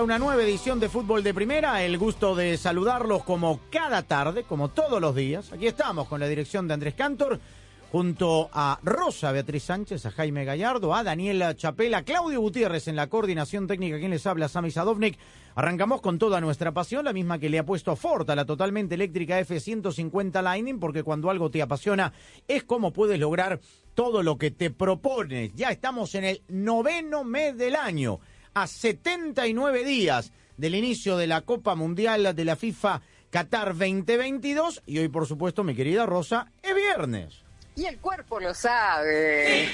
A una nueva edición de Fútbol de Primera. El gusto de saludarlos como cada tarde, como todos los días. Aquí estamos con la dirección de Andrés Cantor, junto a Rosa Beatriz Sánchez, a Jaime Gallardo, a Daniela Chapela, Claudio Gutiérrez en la coordinación técnica, quien les habla, Sami Sadovnik. Arrancamos con toda nuestra pasión, la misma que le ha puesto Ford a la totalmente eléctrica F-150 Lightning, porque cuando algo te apasiona es como puedes lograr todo lo que te propones. Ya estamos en el noveno mes del año, a 79 días del inicio de la Copa Mundial de la FIFA Qatar 2022 y hoy, por supuesto, mi querida Rosa, es viernes. Y el cuerpo lo sabe.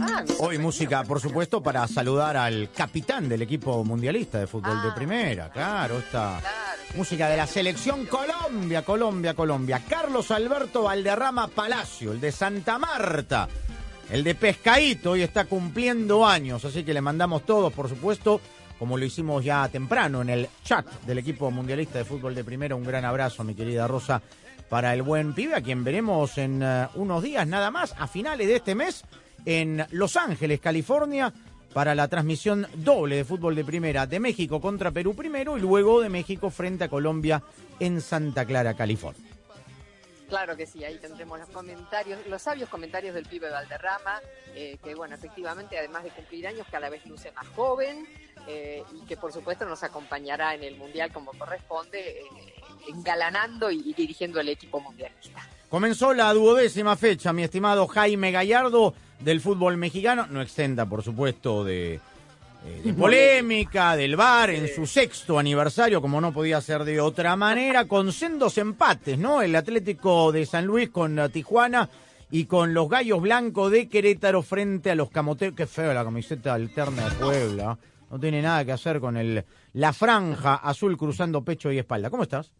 Ah, me Hoy sorprendió. música, por supuesto, para saludar al capitán del equipo mundialista de fútbol de Ah, primera. Claro, esta Claro, sí. música de la selección Colombia, Colombia, Colombia. Carlos Alberto Valderrama Palacio, el de Santa Marta, el de Pescadito, hoy está cumpliendo años, así que le mandamos todos, por supuesto, como lo hicimos ya temprano en el chat del equipo mundialista de fútbol de primera. Un gran abrazo, mi querida Rosa, para el buen pibe, a quien veremos en eh, unos días nada más, a finales de este mes, en Los Ángeles, California, para la transmisión doble de fútbol de primera de México contra Perú primero y luego de México frente a Colombia en Santa Clara, California. Claro que sí, ahí tendremos los comentarios, los sabios comentarios del pibe Valderrama, eh, que bueno, efectivamente, además de cumplir años, cada vez luce más joven eh, y que por supuesto nos acompañará en el Mundial como corresponde, eh, engalanando y, dirigiendo el equipo mundialista. Comenzó la duodécima fecha, mi estimado Jaime Gallardo, del fútbol mexicano. No exenta, por supuesto, de, eh, de polémica, del VAR en su sexto aniversario, como no podía ser de otra manera, con sendos empates, ¿no? El Atlético de San Luis con eh, Tijuana y con los Gallos Blancos de Querétaro frente a los Camoteros. Qué feo la camiseta alterna de Puebla. No tiene nada que hacer con el, la franja azul cruzando pecho y espalda. ¿Cómo estás?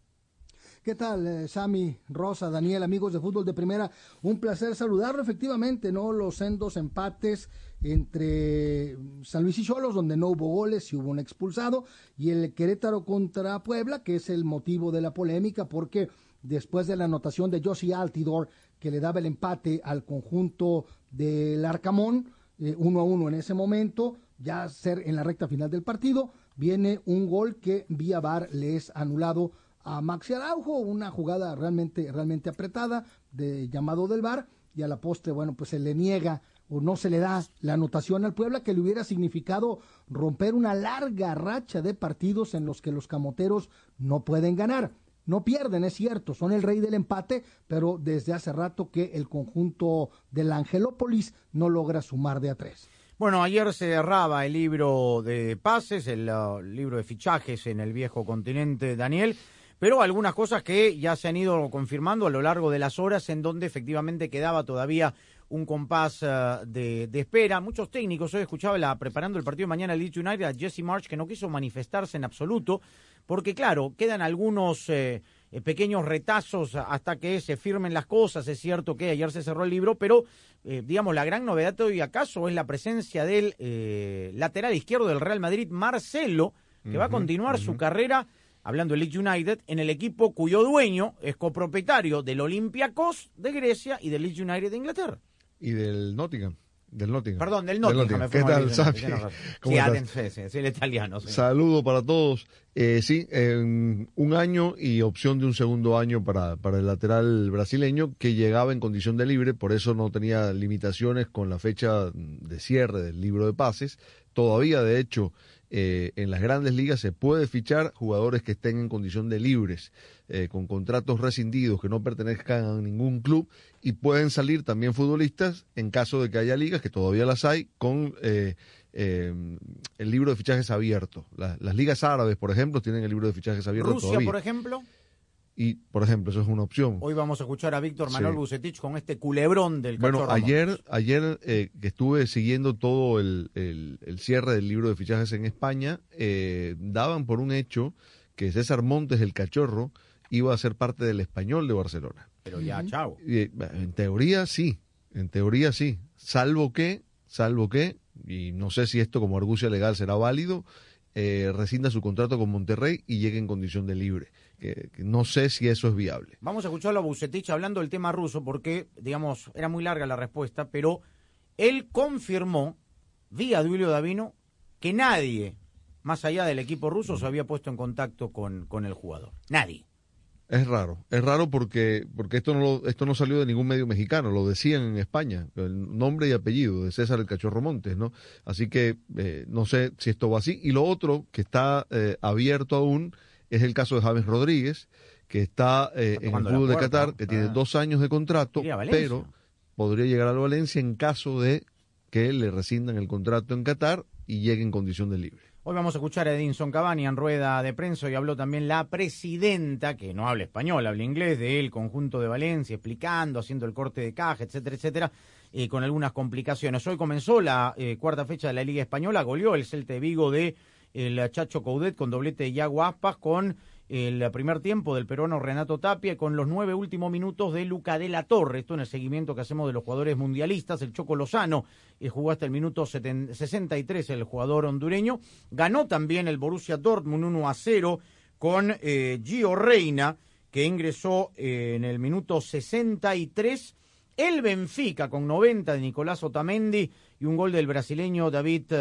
¿Qué tal, eh, Sami, Rosa, Daniel, amigos de fútbol de primera? Un placer saludarlo, efectivamente, ¿no? Los sendos empates entre San Luis y Cholos, donde no hubo goles y hubo un expulsado, y el Querétaro contra Puebla, que es el motivo de la polémica, porque después de la anotación de Josie Altidor, que le daba el empate al conjunto del Arcamón, eh, uno a uno en ese momento, ya ser en la recta final del partido, viene un gol que vía VAR le es anulado a Maxi Araujo, una jugada realmente, realmente apretada de llamado del VAR, y a la postre, bueno, pues se le niega o no se le da la anotación al Puebla que le hubiera significado romper una larga racha de partidos en los que los camoteros no pueden ganar. No pierden, es cierto, son el rey del empate, pero desde hace rato que el conjunto del Angelópolis no logra sumar de a tres. Bueno, ayer se cerraba el libro de pases, el uh, libro de fichajes en el viejo continente, Daniel, pero algunas cosas que ya se han ido confirmando a lo largo de las horas en donde efectivamente quedaba todavía un compás uh, de, de, espera. Muchos técnicos, hoy escuchaba la, preparando el partido de mañana el Leeds United a Jesse March que no quiso manifestarse en absoluto, porque claro, quedan algunos eh, eh, pequeños retazos hasta que se firmen las cosas. Es cierto que ayer se cerró el libro, pero eh, digamos, la gran novedad de hoy acaso es la presencia del eh, lateral izquierdo del Real Madrid, Marcelo, que uh -huh, va a continuar uh -huh. su carrera, hablando del Leeds United, en el equipo cuyo dueño es copropietario del Olympiacos de Grecia y del Leeds United de Inglaterra. Y del Nottingham. Del Nottingham. Perdón, del Nottingham. Del Nottingham. ¿Qué tal? Sí, el italiano. Sí. Saludo para todos. Eh, sí, eh, un año y opción de un segundo año para, para el lateral brasileño que llegaba en condición de libre, por eso no tenía limitaciones con la fecha de cierre del libro de pases, todavía, de hecho, eh, en las grandes ligas se puede fichar jugadores que estén en condición de libres, eh, con contratos rescindidos, que no pertenezcan a ningún club, y pueden salir también futbolistas en caso de que haya ligas, que todavía las hay, con eh, el libro de fichajes abierto. las ligas árabes, por ejemplo, tienen el libro de fichajes abierto Rusia, por ejemplo. Y, por ejemplo, eso es una opción. Hoy vamos a escuchar a Víctor Manuel Bucetich con este culebrón del Bueno, ayer, ayer eh, que estuve siguiendo todo el, cierre del libro de fichajes en España, eh, daban por un hecho que César Montes, el cachorro, iba a ser parte del español de Barcelona. Pero ya, chao. Eh, en teoría sí, en teoría sí. Salvo que, salvo que, y no sé si esto como argucia legal será válido, rescinda su contrato con Monterrey y llegue en condición de libre que, no sé si eso es viable. Vamos a escucharlo a Bucetich hablando del tema ruso porque, digamos, era muy larga la respuesta, pero él confirmó, vía Duilio Davino, que nadie, más allá del equipo ruso, se había puesto en contacto con, con el jugador. Nadie. Es raro, es raro porque, porque esto, no esto no salió de ningún medio mexicano, lo decían en España, el nombre y apellido de César el Cachorro Montes, ¿no? Así que eh, no sé si esto va así. Y lo otro que está eh, abierto aún es el caso de James Rodríguez, que está, eh, en el club de Qatar, que tiene ah. dos años de contrato, pero podría llegar al Valencia en caso de que le rescindan el contrato en Qatar y llegue en condición de libre. Hoy vamos a escuchar a Edinson Cavani en rueda de prensa y habló también la presidenta, que no habla español, habla inglés, del conjunto de Valencia, explicando, haciendo el corte de caja, etcétera, etcétera, eh, con algunas complicaciones. Hoy comenzó la eh, cuarta fecha de la Liga Española, goleó el Celta de Vigo de el Chacho Coudet con doblete de Aspas, con el primer tiempo del peruano Renato Tapia, con los nueve últimos minutos de Luca de la Torre. Esto en el seguimiento que hacemos de los jugadores mundialistas. El Choco Lozano eh, jugó hasta el minuto 63, el jugador hondureño. Ganó también el Borussia Dortmund 1 a 0 con eh, Gio Reina, que ingresó eh, en el minuto 63. El Benfica con 90 de Nicolás Otamendi y un gol del brasileño David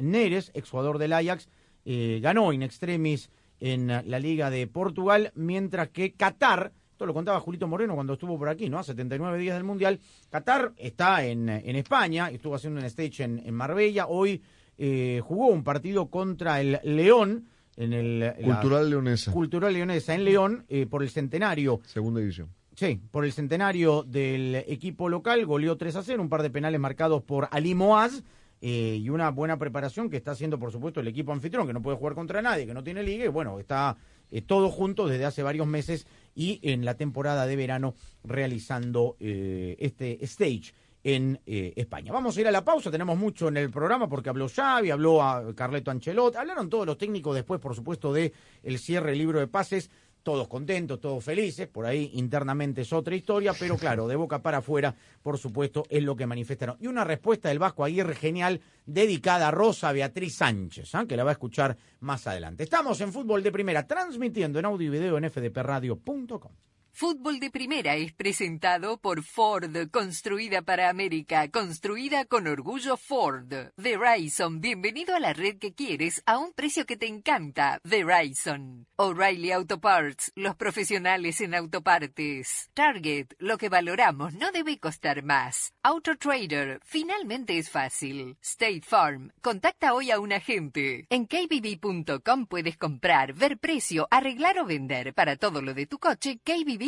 Neres, exjugador del Ajax, ganó in extremis en la Liga de Portugal, mientras que Qatar, esto lo contaba Julito Moreno cuando estuvo por aquí, ¿no? A 79 días del Mundial. Qatar está en, España, estuvo haciendo un stage en, Marbella. Hoy eh, jugó un partido contra el León. En el, Cultural Leonesa. Cultural Leonesa en León eh, por el centenario. Segunda división. Sí, por el centenario del equipo local, goleó 3 a 0, un par de penales marcados por Ali Moaz eh, y una buena preparación que está haciendo, por supuesto, el equipo anfitrión, que no puede jugar contra nadie, que no tiene liga, y bueno, está eh, todo junto desde hace varios meses y en la temporada de verano realizando eh, este stage en España. Vamos a ir a la pausa, tenemos mucho en el programa porque habló Xavi, habló a Carleto Ancelot, hablaron todos los técnicos después, por supuesto, de el cierre libro de pases todos contentos, todos felices, por ahí internamente es otra historia, pero claro, de boca para afuera, por supuesto, es lo que manifestaron. Y una respuesta del Vasco Aguirre genial, dedicada a Rosa Beatriz Sánchez, ¿ah? que la va a escuchar más adelante. Estamos en Fútbol de Primera, transmitiendo en audio y video en fdpradio.com. Fútbol de Primera es presentado por Ford, construida para América, construida con orgullo Ford. Verizon, bienvenido a la red que quieres a un precio que te encanta. Verizon. O'Reilly Auto Parts, los profesionales en autopartes. Target, lo que valoramos no debe costar más. Auto Trader, finalmente es fácil. State Farm, contacta hoy a un agente. En kbb.com puedes comprar, ver precio, arreglar o vender. Para todo lo de tu coche, KBB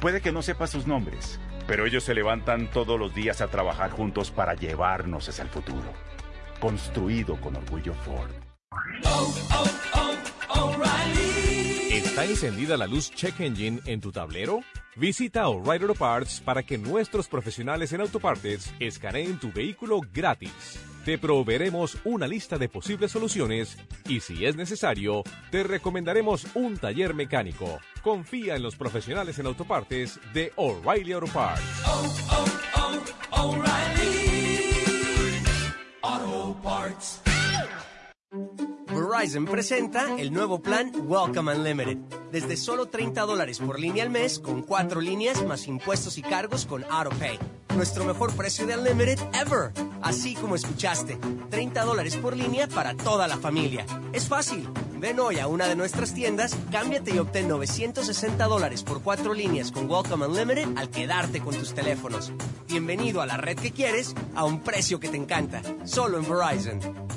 Puede que no sepa sus nombres, pero ellos se levantan todos los días a trabajar juntos para llevarnos hacia el futuro. Construido con orgullo Ford. ¿Está encendida la luz Check Engine en tu tablero? Visita O'Reilly Auto Parts para que nuestros profesionales en autopartes escaneen tu vehículo gratis. Te proveeremos una lista de posibles soluciones y si es necesario, te recomendaremos un taller mecánico. Confía en los profesionales en autopartes de O'Reilly Auto Parts. Oh, oh, oh, Auto Parts. Verizon presenta el nuevo plan Welcome Unlimited. Desde solo 30 dólares por línea al mes, con cuatro líneas más impuestos y cargos con AutoPay. Nuestro mejor precio de Unlimited ever. Así como escuchaste, 30 dólares por línea para toda la familia. Es fácil. Ven hoy a una de nuestras tiendas, cámbiate y obtén 960 dólares por cuatro líneas con Welcome Unlimited al quedarte con tus teléfonos. Bienvenido a la red que quieres a un precio que te encanta. Solo en Verizon.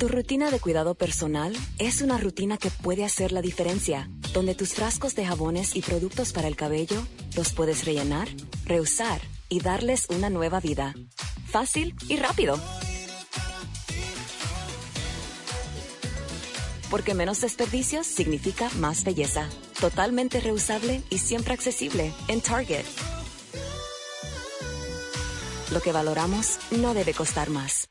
Tu rutina de cuidado personal es una rutina que puede hacer la diferencia, donde tus frascos de jabones y productos para el cabello los puedes rellenar, reusar y darles una nueva vida. Fácil y rápido. Porque menos desperdicios significa más belleza. Totalmente reusable y siempre accesible en Target. Lo que valoramos no debe costar más.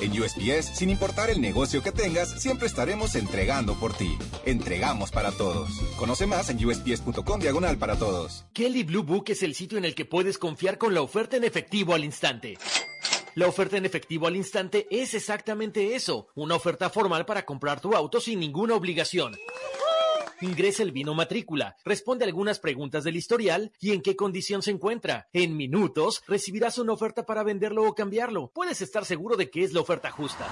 En USPS, sin importar el negocio que tengas, siempre estaremos entregando por ti. Entregamos para todos. Conoce más en usps.com diagonal para todos. Kelly Blue Book es el sitio en el que puedes confiar con la oferta en efectivo al instante. La oferta en efectivo al instante es exactamente eso, una oferta formal para comprar tu auto sin ninguna obligación. Ingresa el vino matrícula, responde algunas preguntas del historial y en qué condición se encuentra. En minutos recibirás una oferta para venderlo o cambiarlo. Puedes estar seguro de que es la oferta justa.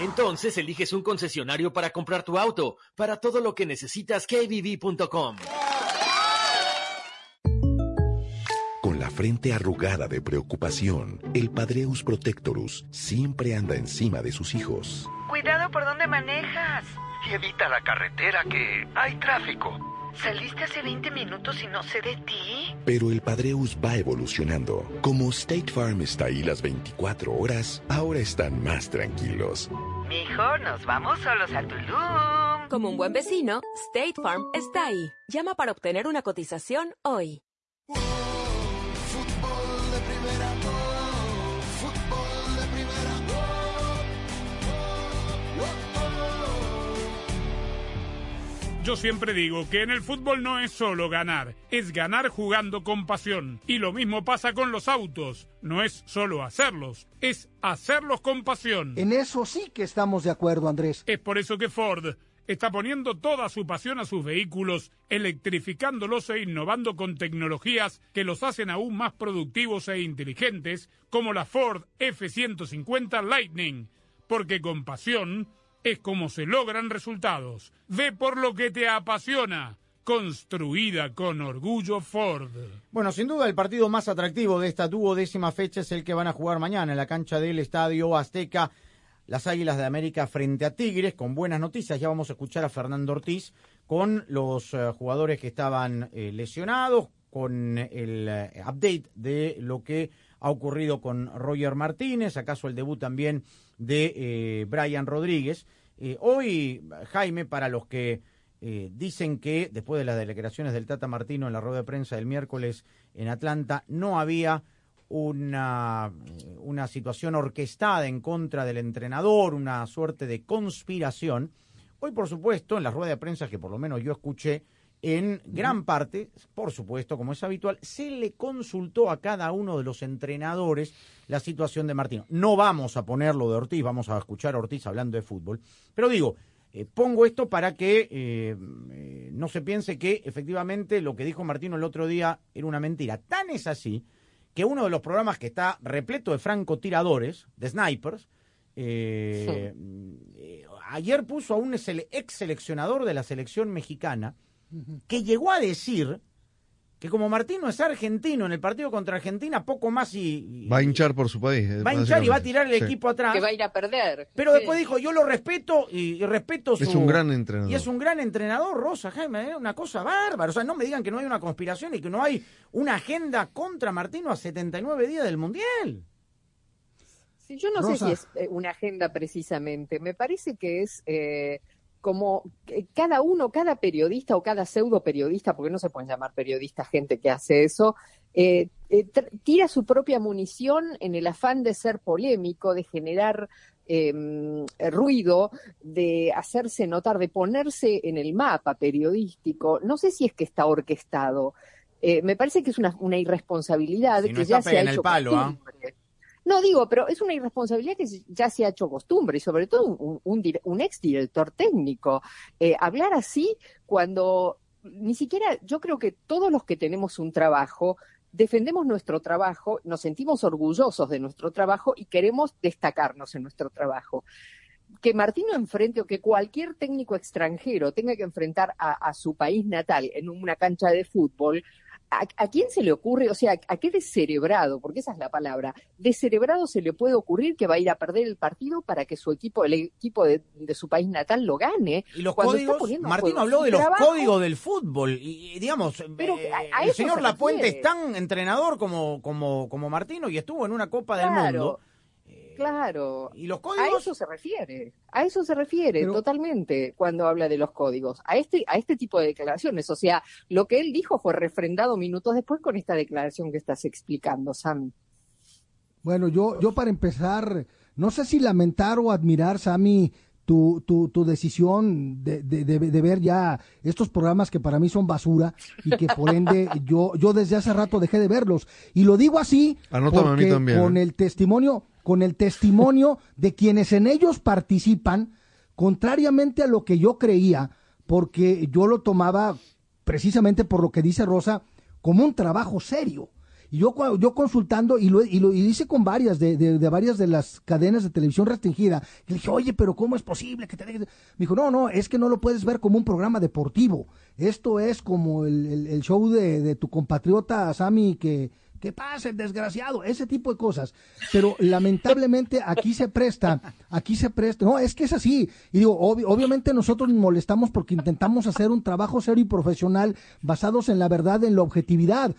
Entonces eliges un concesionario para comprar tu auto. Para todo lo que necesitas, kbb.com. frente arrugada de preocupación, el Padreus Protectorus siempre anda encima de sus hijos. Cuidado por donde manejas. Y evita la carretera que hay tráfico. Saliste hace 20 minutos y no sé de ti. Pero el Padreus va evolucionando. Como State Farm está ahí las 24 horas, ahora están más tranquilos. Mijo, nos vamos solos a Tulum. Como un buen vecino, State Farm está ahí. Llama para obtener una cotización hoy. Yo siempre digo que en el fútbol no es solo ganar, es ganar jugando con pasión. Y lo mismo pasa con los autos, no es solo hacerlos, es hacerlos con pasión. En eso sí que estamos de acuerdo, Andrés. Es por eso que Ford está poniendo toda su pasión a sus vehículos, electrificándolos e innovando con tecnologías que los hacen aún más productivos e inteligentes, como la Ford F-150 Lightning, porque con pasión es como se logran resultados. Ve por lo que te apasiona. Construida con orgullo Ford. Bueno, sin duda el partido más atractivo de esta duodécima fecha es el que van a jugar mañana en la cancha del Estadio Azteca las Águilas de América frente a Tigres, con buenas noticias. Ya vamos a escuchar a Fernando Ortiz con los uh, jugadores que estaban eh, lesionados, con el uh, update de lo que ha ocurrido con Roger Martínez, acaso el debut también de eh, Brian Rodríguez. Eh, hoy, Jaime, para los que dicen que después de las declaraciones del Tata Martino en la rueda de prensa del miércoles en Atlanta, no había una, una situación orquestada en contra del entrenador, una suerte de conspiración. Hoy, por supuesto, en la rueda de prensa que por lo menos yo escuché, en gran parte, por supuesto, como es habitual, se le consultó a cada uno de los entrenadores la situación de Martino. No vamos a ponerlo de Ortiz, vamos a escuchar a Ortiz hablando de fútbol, pero digo, eh, pongo esto para que eh, eh, no se piense que efectivamente lo que dijo Martino el otro día era una mentira. Tan es así que uno de los programas que está repleto de francotiradores, de snipers, ayer puso a un ex seleccionador de la selección mexicana que llegó a decir que como Martino es argentino en el partido contra Argentina, poco más y... Va a hinchar por su país. Va a hinchar y va a tirar el Sí. equipo atrás. Que va a ir a perder. Pero Sí. después dijo, yo lo respeto y, y respeto su... Es un gran entrenador. Y es un gran entrenador, Rosa, Jaime, es una cosa bárbara. O sea, no me digan que no hay una conspiración y que no hay una agenda contra Martino a 79 días del Mundial. Sí, yo no sé si es eh, una agenda precisamente. Me parece que es eh, como que cada uno, cada periodista o cada pseudo periodista, porque no se pueden llamar periodistas gente que hace eso, eh, eh, tira su propia munición en el afán de ser polémico, de generar eh, ruido, de hacerse notar, de ponerse en el mapa periodístico. No sé si es que está orquestado. Eh, me parece que es una, una irresponsabilidad Si no que ya se ha en el hecho palo, ¿ah? No digo, pero es una irresponsabilidad que ya se ha hecho costumbre y sobre todo un, un, un exdirector técnico. Eh, hablar así cuando ni siquiera yo creo que todos los que tenemos un trabajo defendemos nuestro trabajo, nos sentimos orgullosos de nuestro trabajo y queremos destacarnos en nuestro trabajo. Que Martino enfrente o que cualquier técnico extranjero tenga que enfrentar a su país natal en una cancha de fútbol, ¿A, a quién se le ocurre, o sea, a qué descerebrado, porque esa es la palabra, descerebrado se le puede ocurrir que va a ir a perder el partido para que su equipo, el equipo de, de su país natal lo gane? Y los Cuando códigos, juego habló de los trabajo, códigos del fútbol. Y, y, digamos, Pero eh, a- a el señor se Lapuente es tan entrenador como, como, como Martino y estuvo en una Copa del Mundo. Claro. ¿Y los A códigos? eso se refiere, a eso se refiere Pero- totalmente cuando habla de los códigos, a este, a este tipo de declaraciones. O sea, lo que él dijo fue refrendado minutos después con esta declaración que estás explicando, Sam. Bueno, yo, yo para empezar, no sé si lamentar o admirar, Sammy, tu, tu, tu decisión de, de, de- de ver ya estos programas que para mí son basura y que por ende yo, yo desde hace rato dejé de verlos. Y lo digo así Anótame a mí porque también, con ¿eh? el testimonio, con el testimonio de quienes en ellos participan, contrariamente a lo que yo creía, porque yo lo tomaba precisamente por lo que dice Rosa, como un trabajo serio. Y yo, yo consultando, y lo, y lo y hice con varias, de, de- de varias de las cadenas de televisión restringida, y le dije, oye, pero ¿cómo es posible que te dejes? Me dijo, no, no, es que no lo puedes ver como un programa deportivo. Esto es como el, el- el show de, de tu compatriota Sammy que, que pasa el desgraciado, ese tipo de cosas. Pero lamentablemente aquí se presta, aquí se presta, no, es que es así. Y digo, obvi- obviamente nosotros nos molestamos porque intentamos hacer un trabajo serio y profesional basados en la verdad, en la objetividad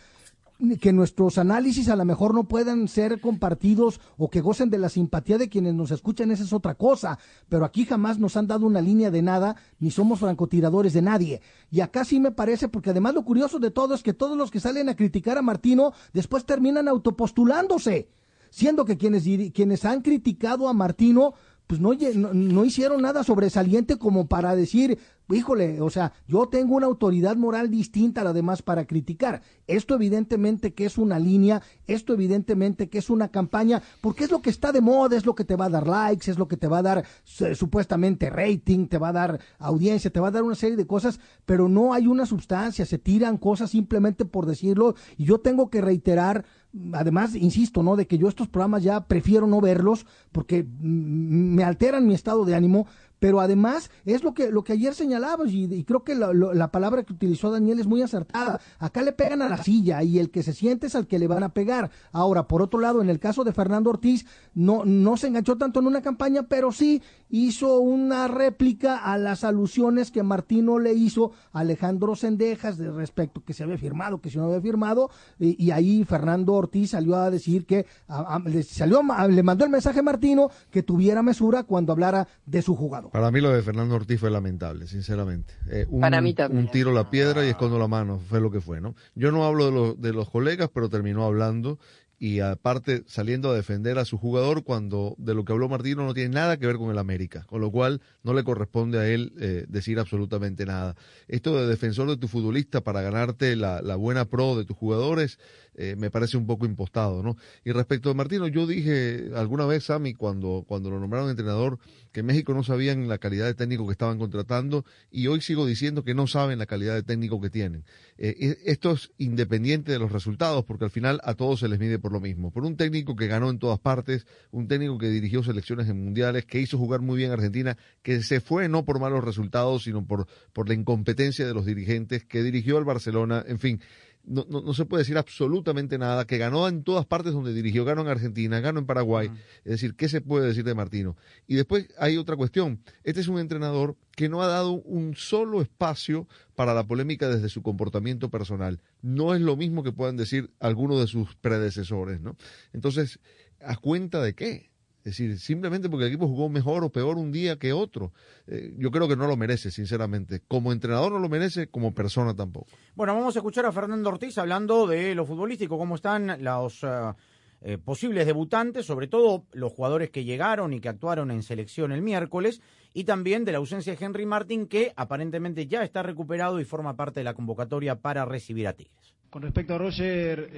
que nuestros análisis a lo mejor no puedan ser compartidos o que gocen de la simpatía de quienes nos escuchan, esa es otra cosa. Pero aquí jamás nos han dado una línea de nada, ni somos francotiradores de nadie. Y acá sí me parece, porque además lo curioso de todo es que todos los que salen a criticar a Martino después terminan autopostulándose, siendo que quienes, quienes han criticado a Martino pues no, no, no hicieron nada sobresaliente como para decir, híjole, o sea, yo tengo una autoridad moral distinta a la demás para criticar. Esto evidentemente que es una línea, esto evidentemente que es una campaña, porque es lo que está de moda, es lo que te va a dar likes, es lo que te va a dar su- supuestamente rating, te va a dar audiencia, te va a dar una serie de cosas, pero no hay una sustancia, se tiran cosas simplemente por decirlo, y yo tengo que reiterar además, insisto, ¿no? De que yo estos programas ya prefiero no verlos porque me alteran mi estado de ánimo, pero además es lo que, lo que ayer señalabas y, creo que la, lo- la palabra que utilizó Daniel es muy acertada. Acá le pegan a la silla y el que se siente es al que le van a pegar. Ahora, por otro lado, en el caso de Fernando Ortiz, no, no se enganchó tanto en una campaña, pero sí hizo una réplica a las alusiones que Martino le hizo a Alejandro Sendejas de respecto que se había firmado, que si no había firmado, y, ahí Fernando Ortiz salió a decir que le, salió, a- le mandó el mensaje a Martino que tuviera mesura cuando hablara de su jugador. Para mí lo de Fernando Ortiz fue lamentable, sinceramente. Eh, un, Para mí también. un tiro a la piedra y escondo la mano, fue lo que fue, ¿no? Yo no hablo de, los de los colegas, pero terminó hablando y aparte saliendo a defender a su jugador cuando de lo que habló Martino no tiene nada que ver con el América, con lo cual no le corresponde a él eh, decir absolutamente nada. Esto de defensor de tu futbolista para ganarte la, la buena pro de tus jugadores eh, me parece un poco impostado, ¿no? Y respecto a Martino, yo dije alguna vez, Sammy, cuando, cuando lo nombraron entrenador, que México no sabían la calidad de técnico que estaban contratando y hoy sigo diciendo que no saben la calidad de técnico que tienen. Eh, e- esto es independiente de los resultados porque al final a todos se les mide por lo mismo. Por un técnico que ganó en todas partes, un técnico que dirigió selecciones en mundiales, que hizo jugar muy bien a Argentina, que se fue no por malos resultados, sino por, por la incompetencia de los dirigentes, que dirigió al Barcelona, en fin no, no, no, se puede decir absolutamente nada, que ganó en todas partes donde dirigió, ganó en Argentina, ganó en Paraguay. Es decir, ¿qué se puede decir de Martino? Y después hay otra cuestión. Este es un entrenador que no ha dado un solo espacio para la polémica desde su comportamiento personal. No es lo mismo que puedan decir algunos de sus predecesores, ¿no? Entonces, ¿a cuenta de qué? Es decir, simplemente porque el equipo jugó mejor o peor un día que otro. Eh, yo creo que no lo merece, sinceramente. Como entrenador no lo merece, como persona tampoco. Bueno, vamos a escuchar a Fernando Ortiz hablando de lo futbolístico, cómo están los eh, eh, posibles debutantes, sobre todo los jugadores que llegaron y que actuaron en selección el miércoles, y también de la ausencia de Henry Martin, que aparentemente ya está recuperado y forma parte de la convocatoria para recibir a Tigres. Con respecto a Roger,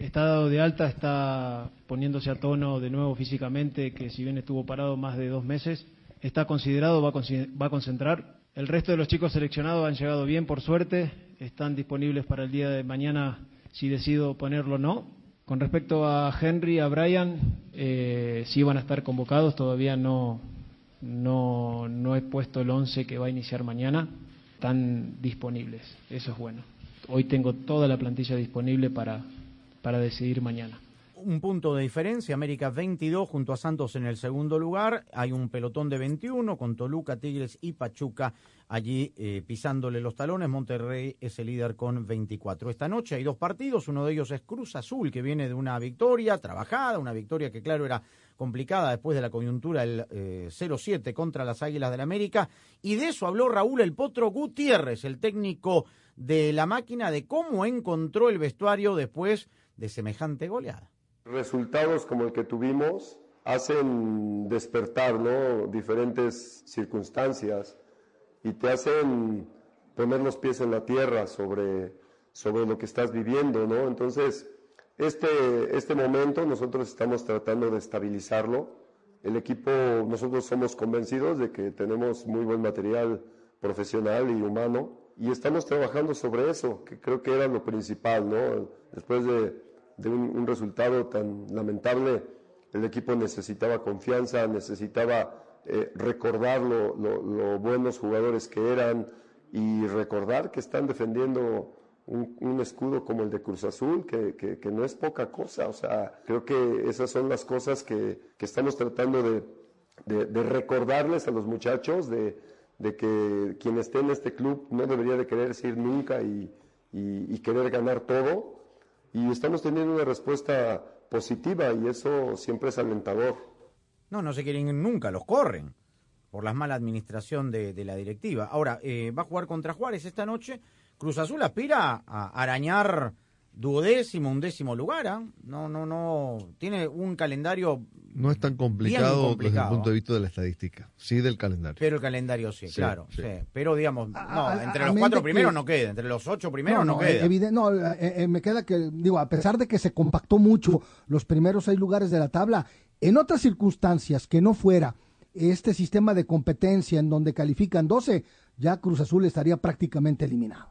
está dado de alta, está poniéndose a tono de nuevo físicamente, que si bien estuvo parado más de dos meses, está considerado, va a, concentrar. El resto de los chicos seleccionados han llegado bien, por suerte, están disponibles para el día de mañana si decido ponerlo o no. Con respecto a Henry, a Brian, eh, sí van a estar convocados, todavía no, no, no he puesto el 11 que va a iniciar mañana, están disponibles, eso es bueno. Hoy tengo toda la plantilla disponible para, para decidir mañana. Un punto de diferencia, América 22 junto a Santos en el segundo lugar, hay un pelotón de 21 con Toluca, Tigres y Pachuca allí eh, pisándole los talones, Monterrey es el líder con 24. Esta noche hay dos partidos, uno de ellos es Cruz Azul, que viene de una victoria trabajada, una victoria que claro era complicada después de la coyuntura el 0-7 eh, contra las Águilas del América, y de eso habló Raúl El Potro Gutiérrez, el técnico de la máquina, de cómo encontró el vestuario después de semejante goleada. Resultados como el que tuvimos hacen despertar ¿no? diferentes circunstancias y te hacen poner los pies en la tierra sobre, sobre lo que estás viviendo, ¿no? Entonces, este, este momento nosotros estamos tratando de estabilizarlo. El equipo, nosotros somos convencidos de que tenemos muy buen material profesional y humano y estamos trabajando sobre eso, que creo que era lo principal, ¿no? Después de de un, resultado tan lamentable, el equipo necesitaba confianza, necesitaba eh, recordar lo, buenos jugadores que eran y recordar que están defendiendo un, escudo como el de Cruz Azul, que, no es poca cosa. O sea, creo que esas son las cosas que, estamos tratando de, recordarles a los muchachos, de, que quien esté en este club no debería de querer ir nunca y querer ganar todo, y estamos teniendo una respuesta positiva y eso siempre es alentador. No, no se quieren nunca, los corren por la mala administración de, la directiva. Ahora, eh, va a jugar contra Juárez esta noche. Cruz Azul aspira a arañar duodécimo, undécimo lugar. ¿ah? No, no, no. Tiene un calendario. No es tan complicado, desde el punto de vista de la estadística, sí del calendario. Pero el calendario sí, claro. Sí. Pero digamos, no, entre los cuatro primeros no queda, entre los ocho primeros no, queda. no, eh, eh, me queda que, digo, a pesar de que se compactó mucho los primeros seis lugares de la tabla, en otras circunstancias que no fuera este sistema de competencia en donde califican 12, ya Cruz Azul estaría prácticamente eliminado.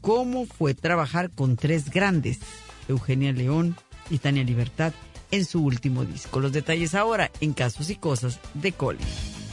cómo fue trabajar con tres grandes, Eugenia León y Tania Libertad, en su último disco. Los detalles ahora en Casos y Cosas de Cole.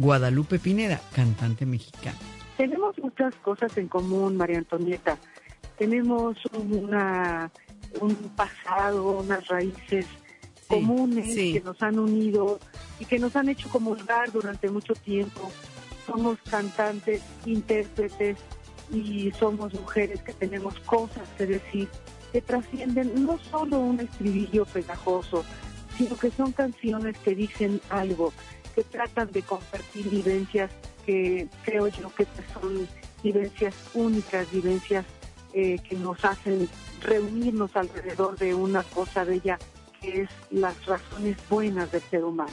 Guadalupe Pineda, cantante mexicana. Tenemos muchas cosas en común, María Antonieta. Tenemos una, un pasado, unas raíces comunes sí. que nos han unido y que nos han hecho comulgar durante mucho tiempo. Somos cantantes, intérpretes y somos mujeres que tenemos cosas que decir que trascienden no solo un estribillo pegajoso, sino que son canciones que dicen algo, que tratan de compartir vivencias que creo yo que son vivencias únicas, vivencias eh, que nos hacen reunirnos alrededor de una cosa bella que es las razones buenas del ser humano.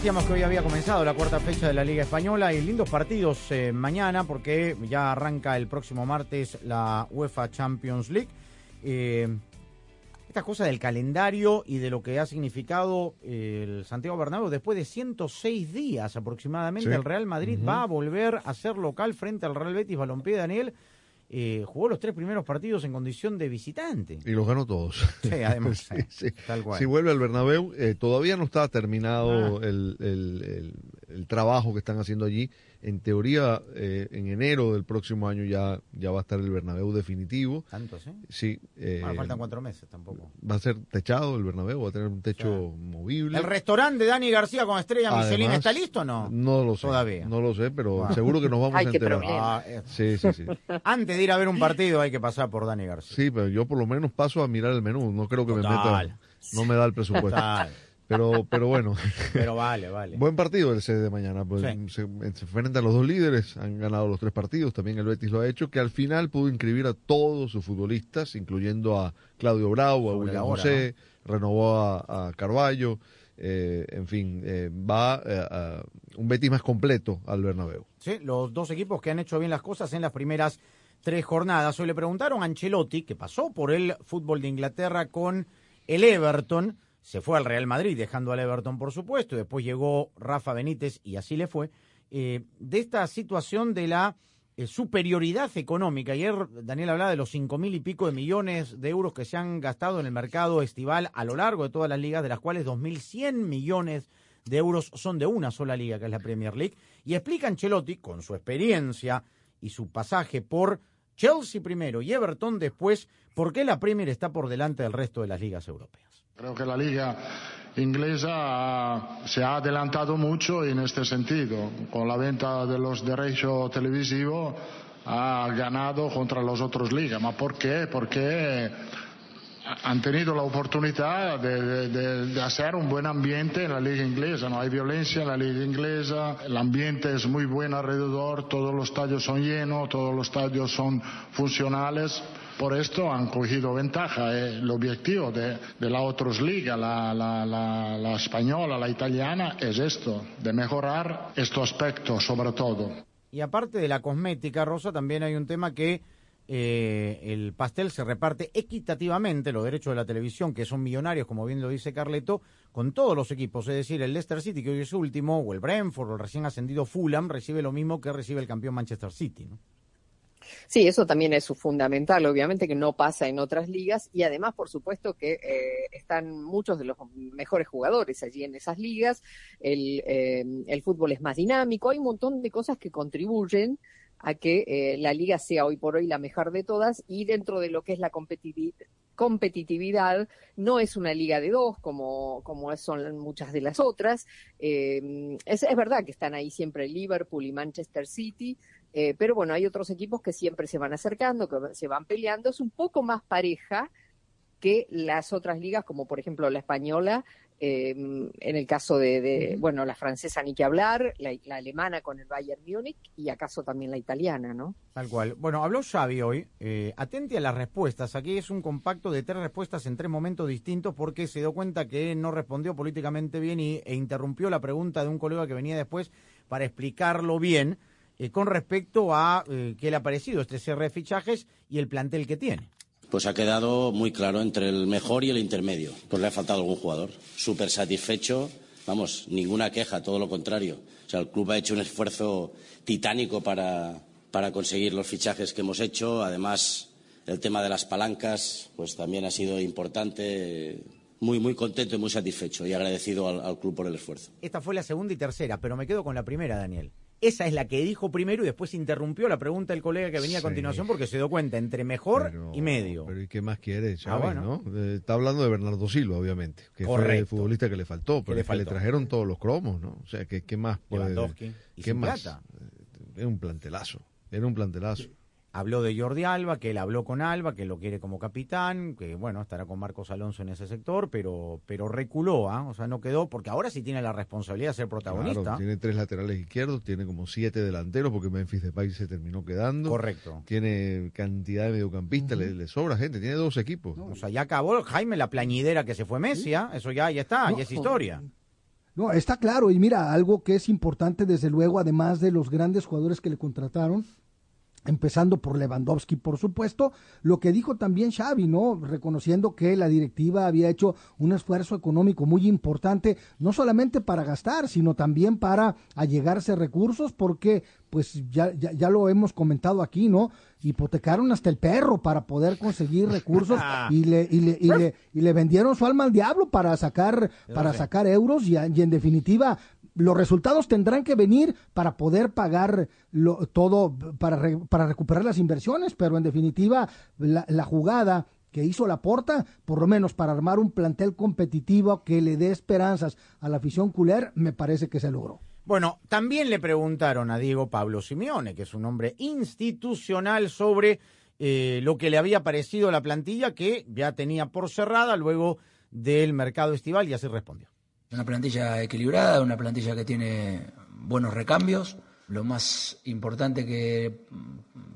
Decíamos que hoy había comenzado la cuarta fecha de la Liga Española y lindos partidos eh, mañana porque ya arranca el próximo martes la UEFA Champions League. Eh, esta cosa del calendario y de lo que ha significado eh, el Santiago Bernabéu después de 106 días aproximadamente Sí. el Real Madrid va a volver a ser local frente al Real Betis Balompié Daniel eh, jugó los tres primeros partidos en condición de visitante. Y los ganó todos. Sí, además, Sí, sí, sí. tal cual. Si vuelve al Bernabéu, eh, todavía no está Ah. terminado el, el- el- el trabajo que están haciendo allí. En teoría, eh, en enero del próximo año ya, ya va a estar el Bernabéu definitivo. ¿Tanto, sí? Sí. eh, Bueno, faltan cuatro meses tampoco. Va a ser techado el Bernabéu, va a tener un techo movible. ¿El restaurante de Dani García con estrella Michelin está listo o no? No lo sé. Todavía. No lo sé, pero seguro que nos vamos Ay, a enterar. Ah, eh. Sí, sí, sí. Antes de ir a ver un partido hay que pasar por Dani García. Sí, pero yo por lo menos paso a mirar el menú. No creo que me Total. meta. No me da el presupuesto. Total. Pero, pero bueno. Pero vale, vale. Buen partido el C de mañana. Pues, Sí. se, se enfrentan los dos líderes. Han ganado los tres partidos. También el Betis lo ha hecho. Que al final pudo inscribir a todos sus futbolistas, incluyendo a Claudio Bravo, a William hora, José. Renovó a, a Carballo. eh, en fin, eh, va eh, a un Betis más completo al Bernabéu. Sí, los dos equipos que han hecho bien las cosas en las primeras tres jornadas. Hoy le preguntaron a Ancelotti, que pasó por el fútbol de Inglaterra con el Everton, se fue al Real Madrid dejando al Everton por supuesto, después llegó Rafa Benítez y así le fue, eh, de esta situación de la eh, superioridad económica. Ayer Daniel hablaba de los cinco mil y pico de millones de euros que se han gastado en el mercado estival a lo largo de todas las ligas, de las cuales 2.100 millones de euros son de una sola liga, que es la Premier League. Y explica Ancelotti, con su experiencia y su pasaje por Chelsea primero y Everton después, por qué la Premier está por delante del resto de las ligas europeas. Creo que la liga inglesa se ha adelantado mucho en este sentido. Con la venta de los derechos televisivos ha ganado contra las otras ligas. ¿Ma por qué? Porque han tenido la oportunidad de, de, de, hacer un buen ambiente en la liga inglesa. No hay violencia en la liga inglesa, el ambiente es muy bueno alrededor, todos los estadios son llenos, todos los estadios son funcionales. Por esto han cogido ventaja. Eh. El objetivo de, las otras ligas, la, la, la, la española, la italiana, es esto, de mejorar estos aspectos sobre todo. Y aparte de la cosmética, Rosa, también hay un tema que eh, el pastel se reparte equitativamente, los derechos de la televisión, que son millonarios, como bien lo dice Carleto, con todos los equipos. Es decir, el Leicester City, que hoy es último, o el Brentford, o el recién ascendido Fulham, recibe lo mismo que recibe el campeón Manchester City. ¿no? Sí, eso también es fundamental, obviamente que no pasa en otras ligas y además, por supuesto, que eh, están muchos de los mejores jugadores allí en esas ligas, el, eh, el fútbol es más dinámico, hay un montón de cosas que contribuyen a que eh, la liga sea hoy por hoy la mejor de todas y dentro de lo que es la competitividad, no es una liga de dos como, como son muchas de las otras. Eh, es, es, verdad que están ahí siempre Liverpool y Manchester City, eh, pero bueno, hay otros equipos que siempre se van acercando, que se van peleando. Es un poco más pareja que las otras ligas, como por ejemplo la española, eh, en el caso de, de, bueno, la francesa ni que hablar, la, la, alemana con el Bayern Múnich y acaso también la italiana, ¿no? Tal cual. Bueno, habló Xavi hoy. Eh, atente a las respuestas. Aquí es un compacto de tres respuestas en tres momentos distintos porque se dio cuenta que no respondió políticamente bien y, e interrumpió la pregunta de un colega que venía después para explicarlo bien eh, con respecto a eh, qué le ha parecido este cierre de fichajes y el plantel que tiene pues ha quedado muy claro entre el mejor y el intermedio. Pues le ha faltado algún jugador. Súper satisfecho, vamos, ninguna queja, todo lo contrario. O sea, el club ha hecho un esfuerzo titánico para, para conseguir los fichajes que hemos hecho. Además, el tema de las palancas, pues también ha sido importante. Muy, muy contento y muy satisfecho y agradecido al, al club por el esfuerzo. Esta fue la segunda y tercera, pero me quedo con la primera, Daniel. Esa es la que dijo primero y después interrumpió la pregunta del colega que venía a continuación porque se dio cuenta entre mejor pero, y medio. Pero ¿y qué más quiere Chávez, ah, bueno. no? Eh, está hablando de Bernardo Silva, obviamente, que Correcto. fue el futbolista que le faltó, pero le, faltó. le, trajeron todos los cromos, ¿no? O sea, ¿qué, qué más puede... ¿Qué más? Plata. Era un plantelazo, era un plantelazo. Habló de Jordi Alba, que él habló con Alba, que lo quiere como capitán, que bueno, estará con Marcos Alonso en ese sector, pero, pero reculó, ¿eh? o sea, no quedó, porque ahora sí tiene la responsabilidad de ser protagonista. Claro, tiene tres laterales izquierdos, tiene como siete delanteros, porque Memphis Depay se terminó quedando. Correcto. Tiene cantidad de mediocampistas, uh -huh. le, le, sobra gente, tiene dos equipos. No, o sea, ya acabó Jaime la plañidera que se fue Messi, ¿eh? eso ya, ya está, no, ya es historia. No, está claro, y mira, algo que es importante desde luego, además de los grandes jugadores que le contrataron, empezando por Lewandowski, por supuesto, lo que dijo también Xavi, ¿no? Reconociendo que la directiva había hecho un esfuerzo económico muy importante, no solamente para gastar, sino también para allegarse recursos, porque pues ya, ya, ya lo hemos comentado aquí, ¿no? Hipotecaron hasta el perro para poder conseguir recursos y le, y le, y le, y le vendieron su alma al diablo para sacar, para sacar euros y, y en definitiva los resultados tendrán que venir para poder pagar lo, todo, para, re, para recuperar las inversiones, pero en definitiva la, jugada que hizo la porta, por lo menos para armar un plantel competitivo que le dé esperanzas a la afición culer, me parece que se logró. Bueno, también le preguntaron a Diego Pablo Simeone, que es un hombre institucional, sobre eh, lo que le había parecido la plantilla que ya tenía por cerrada luego del mercado estival y así respondió. Una plantilla equilibrada, una plantilla que tiene buenos recambios. Lo más importante que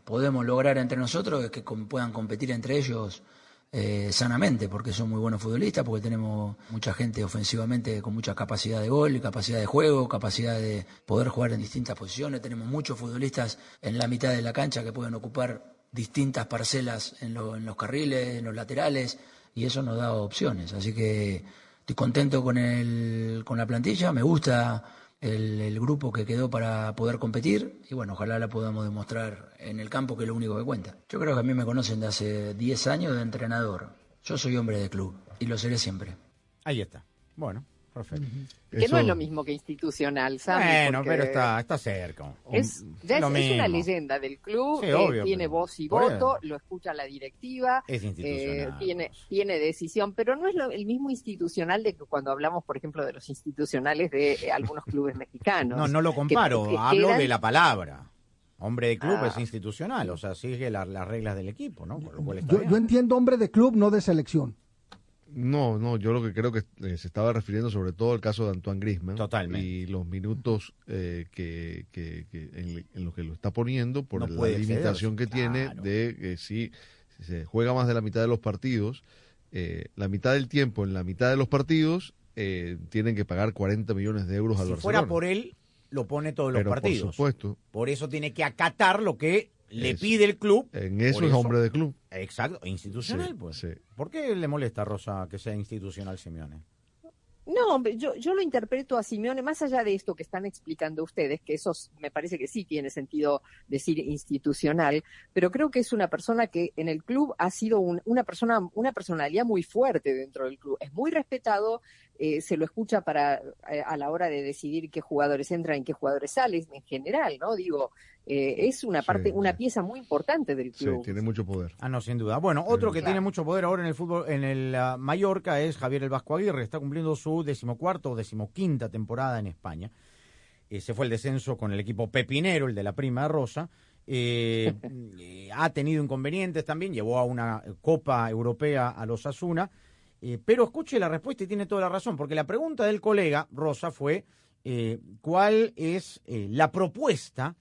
podemos lograr entre nosotros es que puedan competir entre ellos eh, sanamente, porque son muy buenos futbolistas, porque tenemos mucha gente ofensivamente con mucha capacidad de gol, capacidad de juego, capacidad de poder jugar en distintas posiciones. Tenemos muchos futbolistas en la mitad de la cancha que pueden ocupar distintas parcelas en, en los carriles, en los laterales, y eso nos da opciones. Así que estoy contento con, el, con la plantilla, me gusta el, el grupo que quedó para poder competir y bueno, ojalá la podamos demostrar en el campo que es lo único que cuenta. Yo creo que a mí me conocen de hace 10 años de entrenador. Yo soy hombre de club y lo seré siempre. Ahí está. Bueno, perfecto. Que no es lo mismo que institucional, ¿sabes? Bueno, Porque pero está, está cerca. Es, ya es, Lo es una leyenda del club, Sí, eh, obvio, tiene pero voz y voto, lo escucha la directiva, Es eh, tiene, tiene decisión, pero no es lo- el mismo institucional de que cuando hablamos, por ejemplo, de los institucionales de eh, algunos clubes mexicanos. No, no lo que- comparo, que hablo quedan- de la palabra. Hombre de club Ah. es institucional, o sea, sigue la- las reglas del equipo, ¿no? Por lo cual está Yo, yo entiendo hombre de club, no de selección. No, no, yo lo que creo que eh, se estaba refiriendo sobre todo al caso de Antoine Griezmann. Totalmente. Y los minutos eh, que, que- que en, en los que lo está poniendo por No la limitación que tiene de que si, si se juega más de la mitad de los partidos, eh, la mitad del tiempo en la mitad de los partidos eh, tienen que pagar 40 millones de euros al Si Barcelona. fuera por él, lo pone todos los Pero, por partidos. supuesto. Por eso tiene que acatar lo que le Eso. pide el club. En eso es hombre de club. Exacto, institucional, Sí, pues. sí. ¿Por qué le molesta, Rosa, que sea institucional Simeone? No, hombre, yo, yo lo interpreto a Simeone, más allá de esto que están explicando ustedes, que eso me parece que sí tiene sentido decir institucional, pero creo que es una persona que en el club ha sido un- una persona, una personalidad muy fuerte dentro del club. Es muy respetado, eh, se lo escucha para eh, a la hora de decidir qué jugadores entran y qué jugadores salen en general, ¿no? Digo, eh, es una parte, una pieza muy importante del Sí, club. tiene mucho poder. Ah, no, sin duda. Bueno, otro que Claro. tiene mucho poder ahora en el fútbol, en el ah, Mallorca, es Javier El Vasco Aguirre. Está cumpliendo su decimocuarto o decimoquinta temporada en España. Eh, se fue el descenso con el equipo pepinero, el de la prima Rosa. Eh, eh, ha tenido inconvenientes también, llevó a una Copa Europea a los Asuna. pero escuche la respuesta y tiene toda la razón, porque la pregunta del colega Rosa fue eh, cuál es eh, la propuesta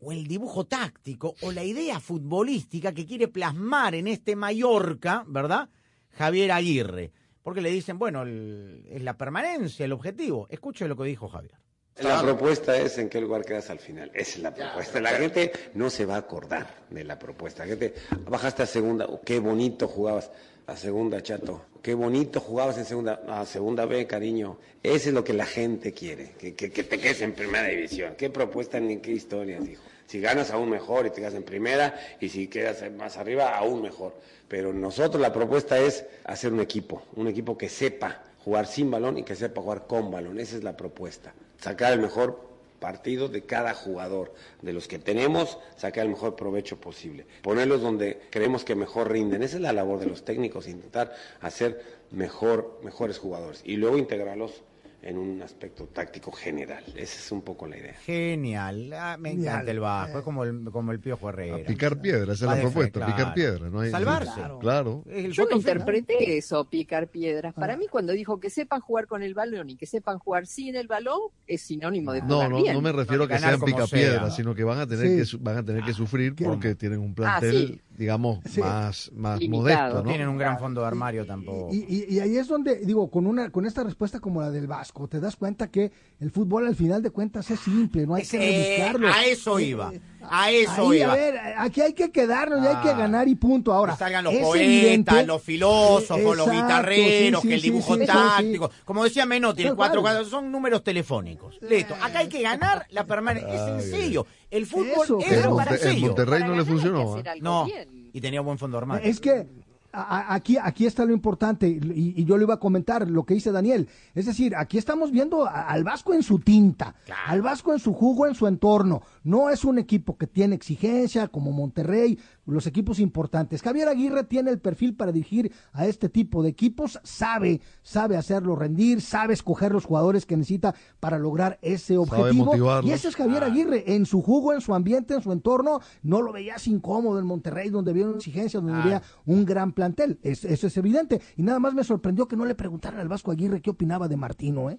o el dibujo táctico o la idea futbolística que quiere plasmar en este Mallorca, ¿verdad? Javier Aguirre. Porque le dicen, bueno, el- es la permanencia, el objetivo. Escuche lo que dijo Javier. La propuesta es en qué lugar quedas al final. Esa es la propuesta. La gente no se va a acordar de la propuesta. La gente, bajaste a segunda, oh, qué bonito jugabas. A segunda, chato. Qué bonito jugabas en segunda. A segunda B, cariño. Eso es lo que la gente quiere. Que, que- que te quedes en primera división. ¿Qué propuesta ni qué historias, hijo? Si ganas, aún mejor y te quedas en primera. Y si quedas más arriba, aún mejor. Pero nosotros la propuesta es hacer un equipo. Un equipo que sepa jugar sin balón y que sepa jugar con balón. Esa es la propuesta. Sacar el mejor partido de cada jugador. De los que tenemos, sacar el mejor provecho posible. Ponerlos donde creemos que mejor rinden. Esa es la labor de los técnicos, intentar hacer mejor, mejores jugadores. Y luego integrarlos en un aspecto táctico general. Esa es un poco la idea. Genial. Ah, me Genial. encanta el Vasco. Es como el, como el Piojo Herrera. Picar piedra, esa es la propuesta, claro. picar piedra. No hay, Salvarse. Claro. Yo lo interpreté eso, picar piedras. Para mí, cuando dijo que sepan jugar con el balón y que sepan jugar sin el balón, es sinónimo de No, jugar no, bien. no me refiero a que sean picapiedras, sea. sino que van a tener Sí. que su- van a tener que sufrir porque tienen un plantel, Ah, sí. Digamos, Sí. más, más Limitado. modesto, No tienen un gran fondo de armario tampoco. Y, y- y ahí es donde, digo, con una con esta respuesta como la del Vasco, te das cuenta que el fútbol al final de cuentas es simple, no hay que Eh, rebuscarlo. a eso Eh, iba. A eso Ahí, iba. a ver, aquí hay que quedarnos y hay que Ah. ganar y punto. Ahora, Que salgan los es poetas, evidente- los filósofos, los guitarreros, sí, que el sí, dibujo sí, sí, táctico. sí. Como decía Menotti, el Tal 4 cual. son números telefónicos. Listo. Acá hay que ganar la permanencia. Es sencillo. El fútbol Eso, es para En. Monterrey no le funcionó. ¿eh? No. Y tenía buen fondo armario. Es que aquí, aquí está lo importante, y, y yo lo iba a comentar, lo que dice Daniel. Es decir, aquí estamos viendo a- al Vasco en su tinta, al Vasco en su jugo, en su entorno. No es un equipo que tiene exigencia como Monterrey, los equipos importantes. Javier Aguirre tiene el perfil para dirigir a este tipo de equipos, sabe, sabe hacerlo rendir, sabe escoger los jugadores que necesita para lograr ese objetivo. Y ese es Javier Aguirre, en su jugo, en su ambiente, en su entorno, no lo veías incómodo en Monterrey, donde había una exigencia, donde Ah. había un gran plantel. Es- eso es evidente. Y nada más me sorprendió que no le preguntaran al Vasco Aguirre qué opinaba de Martino, ¿eh?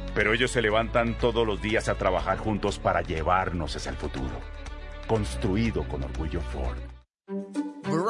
pero ellos se levantan todos los días a trabajar juntos para llevarnos hacia el futuro. Construido con orgullo Ford.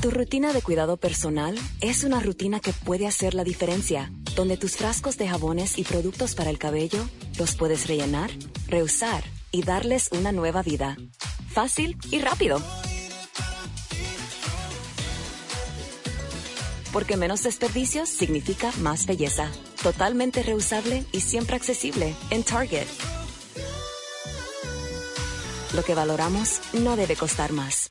Tu rutina de cuidado personal es una rutina que puede hacer la diferencia, donde tus frascos de jabones y productos para el cabello los puedes rellenar, reusar y darles una nueva vida. Fácil y rápido. Porque menos desperdicios significa más belleza. Totalmente reusable y siempre accesible en Target. Lo que valoramos no debe costar más.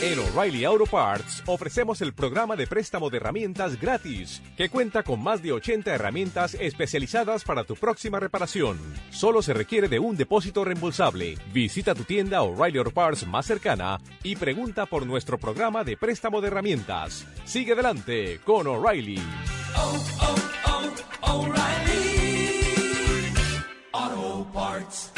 En O'Reilly Auto Parts ofrecemos el programa de préstamo de herramientas gratis, que cuenta con más de 80 herramientas especializadas para tu próxima reparación. Solo se requiere de un depósito reembolsable. Visita tu tienda O'Reilly Auto Parts más cercana y pregunta por nuestro programa de préstamo de herramientas. Sigue adelante con O'Reilly. Auto Parts.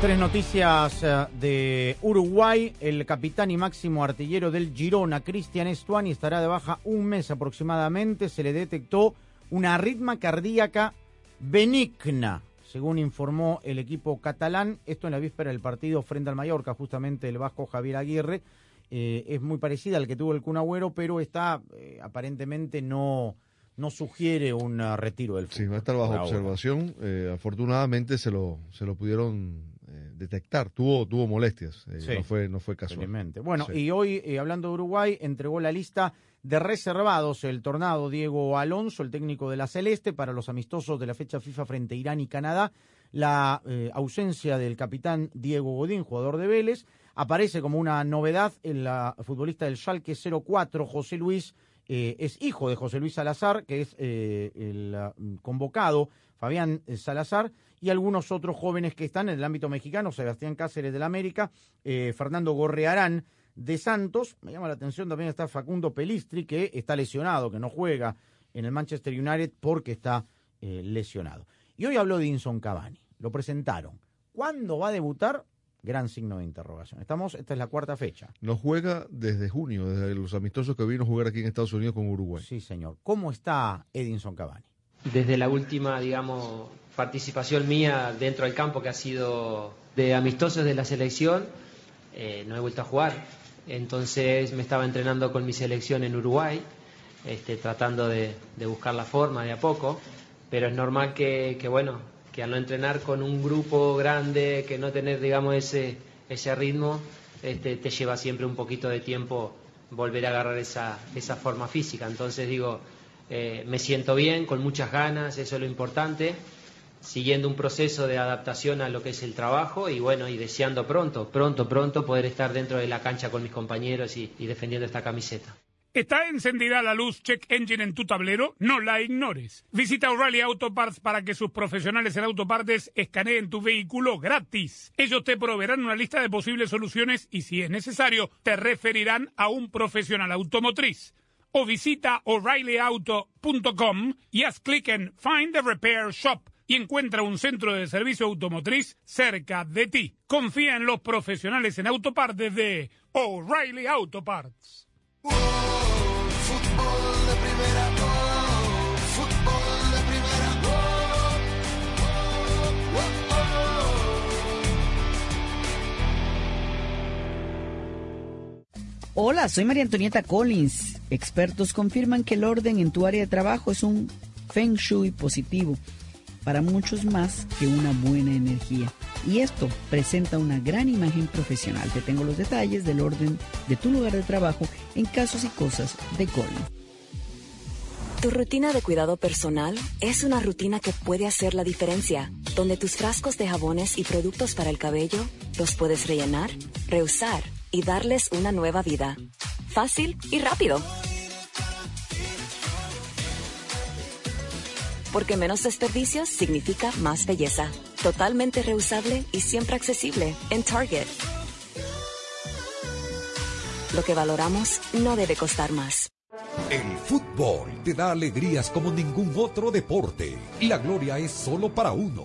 Tres noticias eh, de Uruguay. El capitán y máximo artillero del Girona, Cristian Estuani, estará de baja un mes aproximadamente. Se le detectó una arritma cardíaca benigna, según informó el equipo catalán. Esto en la víspera del partido frente al Mallorca, justamente el vasco Javier Aguirre. Eh, es muy parecida al que tuvo el Kun Agüero, pero está eh, aparentemente no no sugiere un uh, retiro del fútbol. Sí, va a estar bajo observación. Eh, afortunadamente se lo, se lo pudieron eh, detectar. Tuvo, tuvo molestias. Sí. no, fue, no fue casual. Felizmente. Bueno, Sí. y hoy, hablando de Uruguay, entregó la lista de reservados el tornado Diego Alonso, el técnico de la Celeste, para los amistosos de la fecha FIFA frente a Irán y Canadá. La ausencia del capitán Diego Godín, jugador de Vélez, aparece como una novedad en la futbolista del Schalke 04, José Luis eh, es hijo de José Luis Salazar, que es eh, el ah, convocado, Fabián eh, Salazar, y algunos otros jóvenes que están en el ámbito mexicano, Sebastián Cáceres del América, Fernando Gorrearán de Santos, me llama la atención también está Facundo Pelistri, que está lesionado, que no juega en el Manchester United porque está lesionado. Y hoy habló de Inson Cavani, lo presentaron. ¿Cuándo va a debutar? Gran signo de interrogación. Estamos, esta es la cuarta fecha. No juega desde junio, desde los amistosos que vino a jugar aquí en Estados Unidos con Uruguay. Sí, señor. ¿Cómo está Edinson Cavani? Desde la última, digamos, participación mía dentro del campo, que ha sido de amistosos de la selección, eh, no he vuelto a jugar. Entonces me estaba entrenando con mi selección en Uruguay, este, tratando de, de buscar la forma de a poco, pero es normal que, que, bueno, que al no entrenar con un grupo grande, que no tener, digamos, ese, ese ritmo, este, te lleva siempre un poquito de tiempo volver a agarrar esa, esa forma física. Entonces digo, eh, me siento bien, con muchas ganas, eso es lo importante, siguiendo un proceso de adaptación a lo que es el trabajo y bueno, y deseando pronto, pronto, pronto poder estar dentro de la cancha con mis compañeros y, y defendiendo esta camiseta. ¿Está encendida la luz Check Engine en tu tablero? No la ignores. Visita O'Reilly Auto Parts para que sus profesionales en autopartes escaneen tu vehículo gratis. Ellos te proveerán una lista de posibles soluciones y si es necesario, te referirán a un profesional automotriz. O visita o'ReillyAuto.com y haz clic en Find the Repair Shop y encuentra un centro de servicio automotriz cerca de ti. Confía en los profesionales en autopartes de O'Reilly Auto Parts. Hola, soy María Antonieta Collins. Expertos confirman que el orden en tu área de trabajo es un feng shui positivo, para muchos más que una buena energía. Y esto presenta una gran imagen profesional. Te tengo los detalles del orden de tu lugar de trabajo en casos y cosas de Collins. Tu rutina de cuidado personal es una rutina que puede hacer la diferencia, donde tus frascos de jabones y productos para el cabello los puedes rellenar, reusar y darles una nueva vida. Fácil y rápido. Porque menos desperdicios significa más belleza. Totalmente reusable y siempre accesible en Target. Lo que valoramos no debe costar más. El fútbol te da alegrías como ningún otro deporte. La gloria es solo para uno,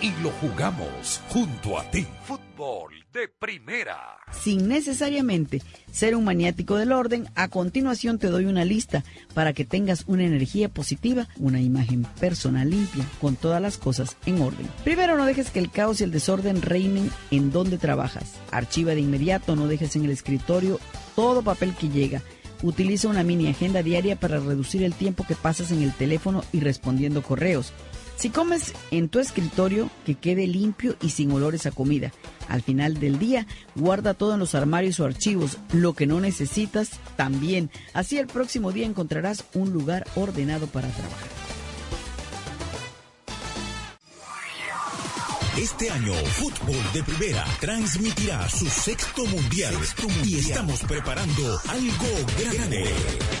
y lo jugamos junto a ti. Fútbol de primera. Sin necesariamente ser un maniático del orden, a continuación te doy una lista para que tengas una energía positiva, una imagen personal limpia, con todas las cosas en orden. Primero, no dejes que el caos y el desorden reinen en donde trabajas. Archiva de inmediato, no dejes en el escritorio todo papel que llega. Utiliza una mini agenda diaria para reducir el tiempo que pasas en el teléfono y respondiendo correos. Si comes en tu escritorio, que quede limpio y sin olores a comida. Al final del día, guarda todo en los armarios o archivos. Lo que no necesitas, también. Así el próximo día encontrarás un lugar ordenado para trabajar. Este año, Fútbol de Primera transmitirá su sexto mundial, y estamos preparando algo grande.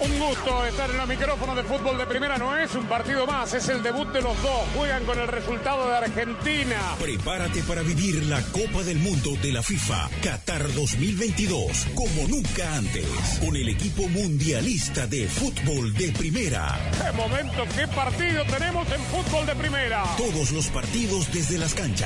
Un gusto estar en los micrófonos de fútbol de primera. No es un partido más, es el debut de los dos. Juegan con el resultado de Argentina. Prepárate para vivir la Copa del Mundo de la FIFA Qatar 2022 como nunca antes. Con el equipo mundialista de fútbol de primera. ¡Qué momento, qué partido tenemos en fútbol de primera! Todos los partidos desde las canchas.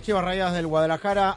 Las Chivas Rayadas del Guadalajara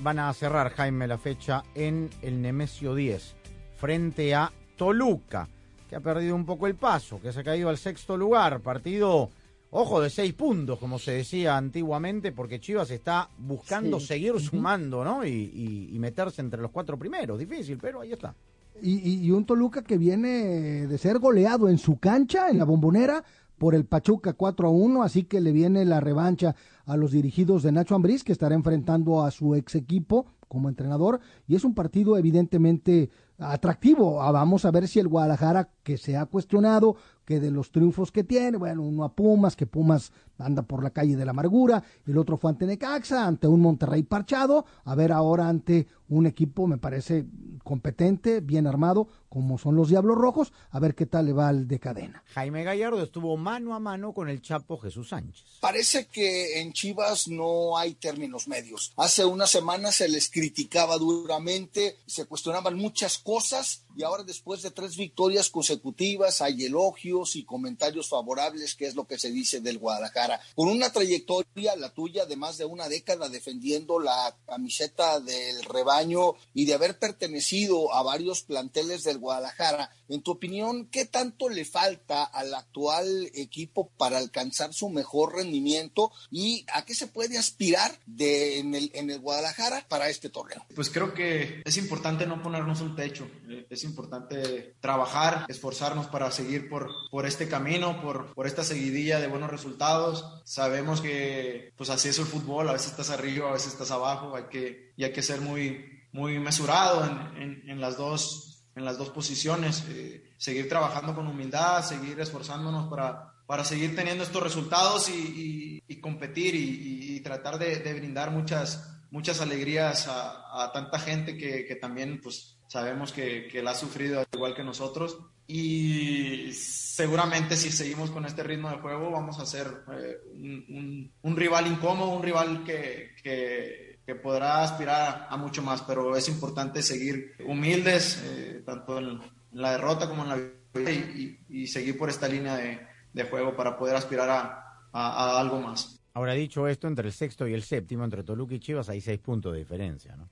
van a cerrar, Jaime, la fecha en el Nemesio 10, frente a Toluca, que ha perdido un poco el paso, que se ha caído al sexto lugar. Partido, ojo, de seis puntos, como se decía antiguamente, porque Chivas está buscando Sí. seguir sumando, ¿no? Y, y- y meterse entre los cuatro primeros. Difícil, pero ahí está. Y, y- y un Toluca que viene de ser goleado en su cancha, en la bombonera, por el Pachuca 4 a 1, así que le viene la revancha a los dirigidos de Nacho Ambriz, que estará enfrentando a su ex equipo como entrenador, y es un partido evidentemente atractivo. Ah, Vamos a ver si el Guadalajara, que se ha cuestionado, que de los triunfos que tiene, bueno, uno a Pumas, que Pumas anda por la calle de la amargura, el otro fue ante Necaxa, ante un Monterrey parchado, a ver ahora ante un equipo, me parece competente, bien armado, como son los Diablos Rojos, a ver qué tal le va al de cadena. Jaime Gallardo estuvo mano a mano con el Chapo Jesús Sánchez. Parece que en Chivas no hay términos medios. Hace unas semanas se les criticaba duramente, se cuestionaban muchas cosas y ahora después de tres victorias consecutivas hay elogios y comentarios favorables, que es lo que se dice del Guadalajara. Con una trayectoria, la tuya, de más de una década defendiendo la camiseta del rebaño y de haber pertenecido a varios planteles del Guadalajara, en tu opinión, ¿qué tanto le falta al actual equipo para alcanzar su mejor rendimiento y a qué se puede aspirar de, en, el, Guadalajara para este torneo? Pues creo que es importante no ponernos un techo, eh, es importante trabajar, esforzarnos para seguir por, este camino, por, por esta seguidilla de buenos resultados. Sabemos que pues así es el fútbol, a veces estás arriba, a veces estás abajo, hay que, y hay que ser muy, muy mesurado en, en, en las dos en las dos posiciones, eh, seguir trabajando con humildad, seguir esforzándonos para, para seguir teniendo estos resultados y, y- y competir y, y- tratar de, de brindar muchas, muchas alegrías a, a tanta gente que, que también pues sabemos que, que la ha sufrido al igual que nosotros. Y seguramente si seguimos con este ritmo de juego vamos a ser eh, un, un- un rival incómodo, un rival que, que- que podrá aspirar a mucho más, pero es importante seguir humildes, eh, tanto en la derrota como en la victoria y, y- y seguir por esta línea de, de juego para poder aspirar a- a- a algo más. Ahora dicho esto, entre el sexto y el séptimo, entre Toluca y Chivas, hay seis puntos de diferencia, ¿no?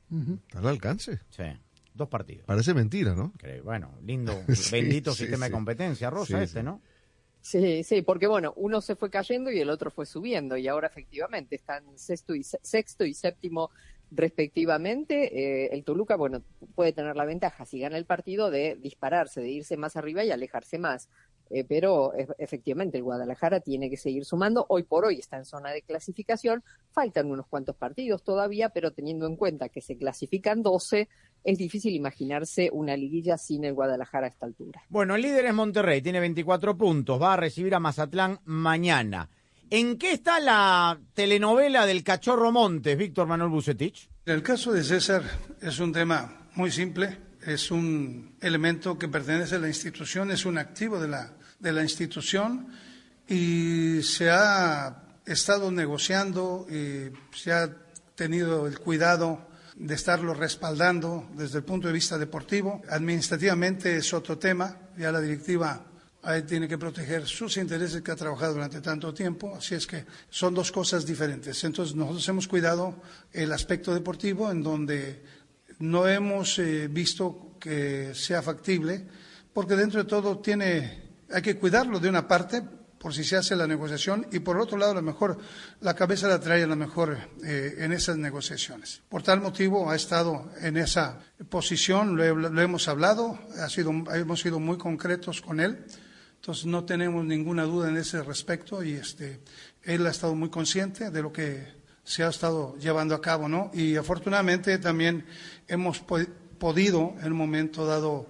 ¿Está al alcance? Sí, dos partidos. Parece mentira, ¿no? Bueno, lindo, Sí, bendito sí, sistema sí. de competencia, Rosa, Sí, este, sí. ¿no? Sí, sí, porque bueno, uno se fue cayendo y el otro fue subiendo y ahora efectivamente están sexto y, se- sexto y séptimo respectivamente. Eh, el Toluca, bueno, puede tener la ventaja si gana el partido de dispararse, de irse más arriba y alejarse más. Eh, pero e- efectivamente el Guadalajara tiene que seguir sumando. Hoy por hoy está en zona de clasificación. Faltan unos cuantos partidos todavía, pero teniendo en cuenta que se clasifican 12, es difícil imaginarse una liguilla sin el Guadalajara a esta altura. Bueno, el líder es Monterrey, tiene 24 puntos, va a recibir a Mazatlán mañana. ¿En qué está la telenovela del Cachorro Montes, Víctor Manuel Bucetich? El caso de César es un tema muy simple, es un elemento que pertenece a la institución, es un activo de la, de la institución y se ha estado negociando y se ha tenido el cuidado de estarlo respaldando desde el punto de vista deportivo. Administrativamente es otro tema, ya la directiva Ahí tiene que proteger sus intereses que ha trabajado durante tanto tiempo, así es que son dos cosas diferentes. Entonces nosotros hemos cuidado el aspecto deportivo en donde no hemos eh, visto que sea factible, porque dentro de todo tiene, hay que cuidarlo de una parte por si se hace la negociación y por otro lado a lo mejor la cabeza la trae a lo mejor eh, en esas negociaciones. Por tal motivo ha estado en esa posición, lo, hemos hablado, hemos sido muy concretos con él. Entonces no tenemos ninguna duda en ese respecto y este, él ha estado muy consciente de lo que se ha estado llevando a cabo, ¿no? Y afortunadamente también hemos podido en un momento dado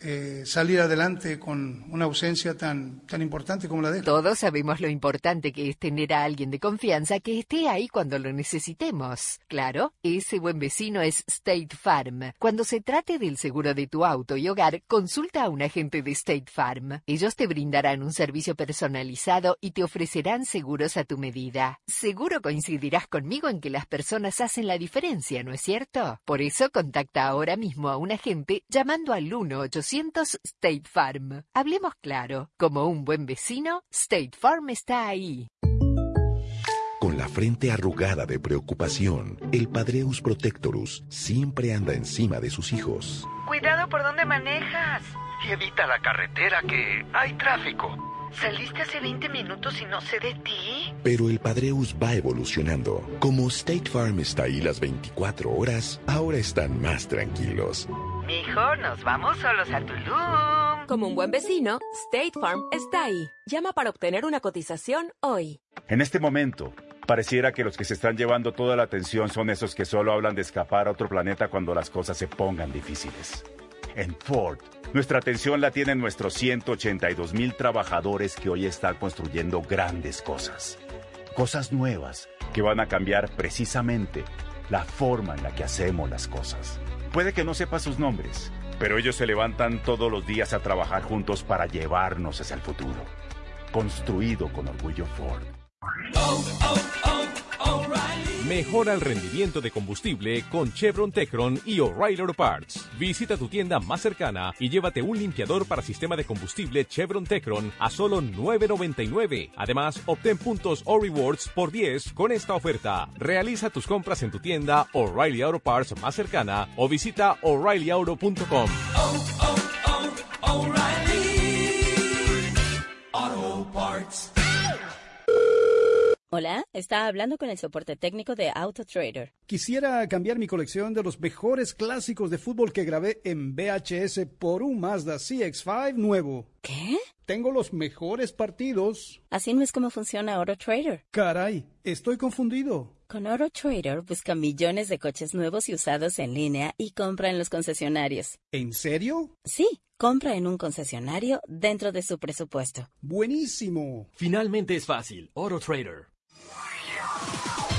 eh, salir adelante con una ausencia tan, tan importante como la de él. Todos sabemos lo importante que es tener a alguien de confianza que esté ahí cuando lo necesitemos. Claro, ese buen vecino es State Farm. Cuando se trate del seguro de tu auto y hogar, consulta a un agente de State Farm. Ellos te brindarán un servicio personalizado y te ofrecerán seguros a tu medida. Seguro coincidirás conmigo en que las personas hacen la diferencia, ¿no es cierto? Por eso contacta ahora mismo a un agente llamando al 1 800 State Farm. Hablemos claro, como un buen vecino, State Farm está ahí. Con la frente arrugada de preocupación, el Padreus Protectorus siempre anda encima de sus hijos. Cuidado por donde manejas. Y evita la carretera que hay tráfico. Saliste hace 20 minutos y no sé de ti. Pero el Padreus va evolucionando. Como State Farm está ahí las 24 horas, ahora están más tranquilos. Mijo, nos vamos solos a Tulum. Como un buen vecino, State Farm está ahí. Llama para obtener una cotización hoy. En este momento, pareciera que los que se están llevando toda la atención son esos que solo hablan de escapar a otro planeta cuando las cosas se pongan difíciles. En Ford, nuestra atención la tienen nuestros 182 mil trabajadores que hoy están construyendo grandes cosas. Cosas nuevas que van a cambiar precisamente la forma en la que hacemos las cosas. Puede que no sepa sus nombres, pero ellos se levantan todos los días a trabajar juntos para llevarnos hacia el futuro. Construido con orgullo Ford. Mejora el rendimiento de combustible con Chevron Tecron y O'Reilly Auto Parts. Visita tu tienda más cercana y llévate un limpiador para sistema de combustible Chevron Tecron a solo $9.99. Además, obtén puntos o rewards por 10 con esta oferta. Realiza tus compras en tu tienda O'Reilly Auto Parts más cercana o visita o'ReillyAuto.com. Hola, está hablando con el soporte técnico de AutoTrader. Quisiera cambiar mi colección de los mejores clásicos de fútbol que grabé en VHS por un Mazda CX5 nuevo. ¿Qué? Tengo los mejores partidos. Así no es como funciona AutoTrader. Caray, estoy confundido. Con AutoTrader busca millones de coches nuevos y usados en línea y compra en los concesionarios. ¿En serio? Sí, compra en un concesionario dentro de su presupuesto. Buenísimo. Finalmente es fácil. AutoTrader.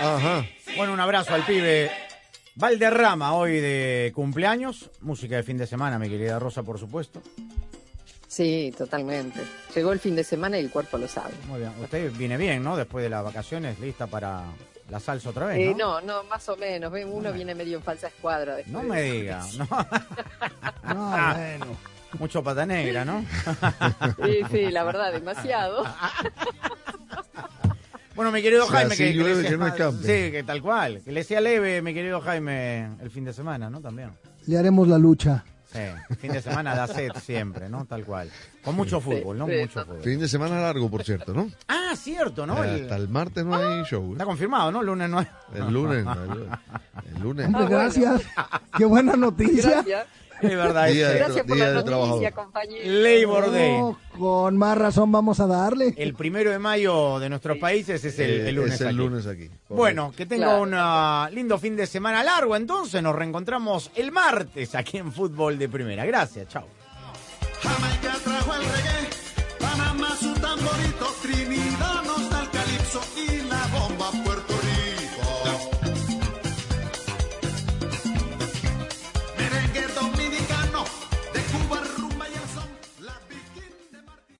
Ajá. Bueno, un abrazo al pibe Valderrama, hoy de cumpleaños. Música de fin de semana, mi querida Rosa, por supuesto. Sí, totalmente. Llegó el fin de semana y el cuerpo lo sabe. Muy bien. Usted viene bien, ¿no? Después de las vacaciones, lista para la salsa otra vez, Eh, ¿no? no, no, más o menos. Uno viene medio en falsa escuadra. después. No me diga. No. No, bueno. Mucho pata negra, ¿no? Sí, sí, la verdad, demasiado. Bueno, mi querido O sea, Jaime, que, que sea- que no escape. Sí, que tal cual. Que le sea leve, mi querido Jaime, el fin de semana, ¿no? También. Le haremos la lucha. Sí, fin de semana da sed siempre, ¿no? Tal cual. Con mucho fútbol, ¿no? sí, Mucho fútbol. Fin de semana largo, por cierto, ¿no? Ah, cierto, ¿no? Eh, El- Hasta el martes no hay show. ¿eh? Está confirmado, ¿no? El lunes no hay. El lunes. El, el lunes. Hombre, gracias. Qué buena noticia. Gracias. Es verdad, Día de Gracias por Día la noticia, compañero. Labor Day. Oh, con más razón vamos a darle. El primero de mayo de nuestros países es el, Eh, el lunes. es el aquí. lunes aquí. Bueno, que tenga Claro. un ah, lindo fin de semana largo. Entonces nos reencontramos el martes aquí en Fútbol de Primera. Gracias, chao. Jamaica trajo el reggae, Panamá su tamborito, Trinidad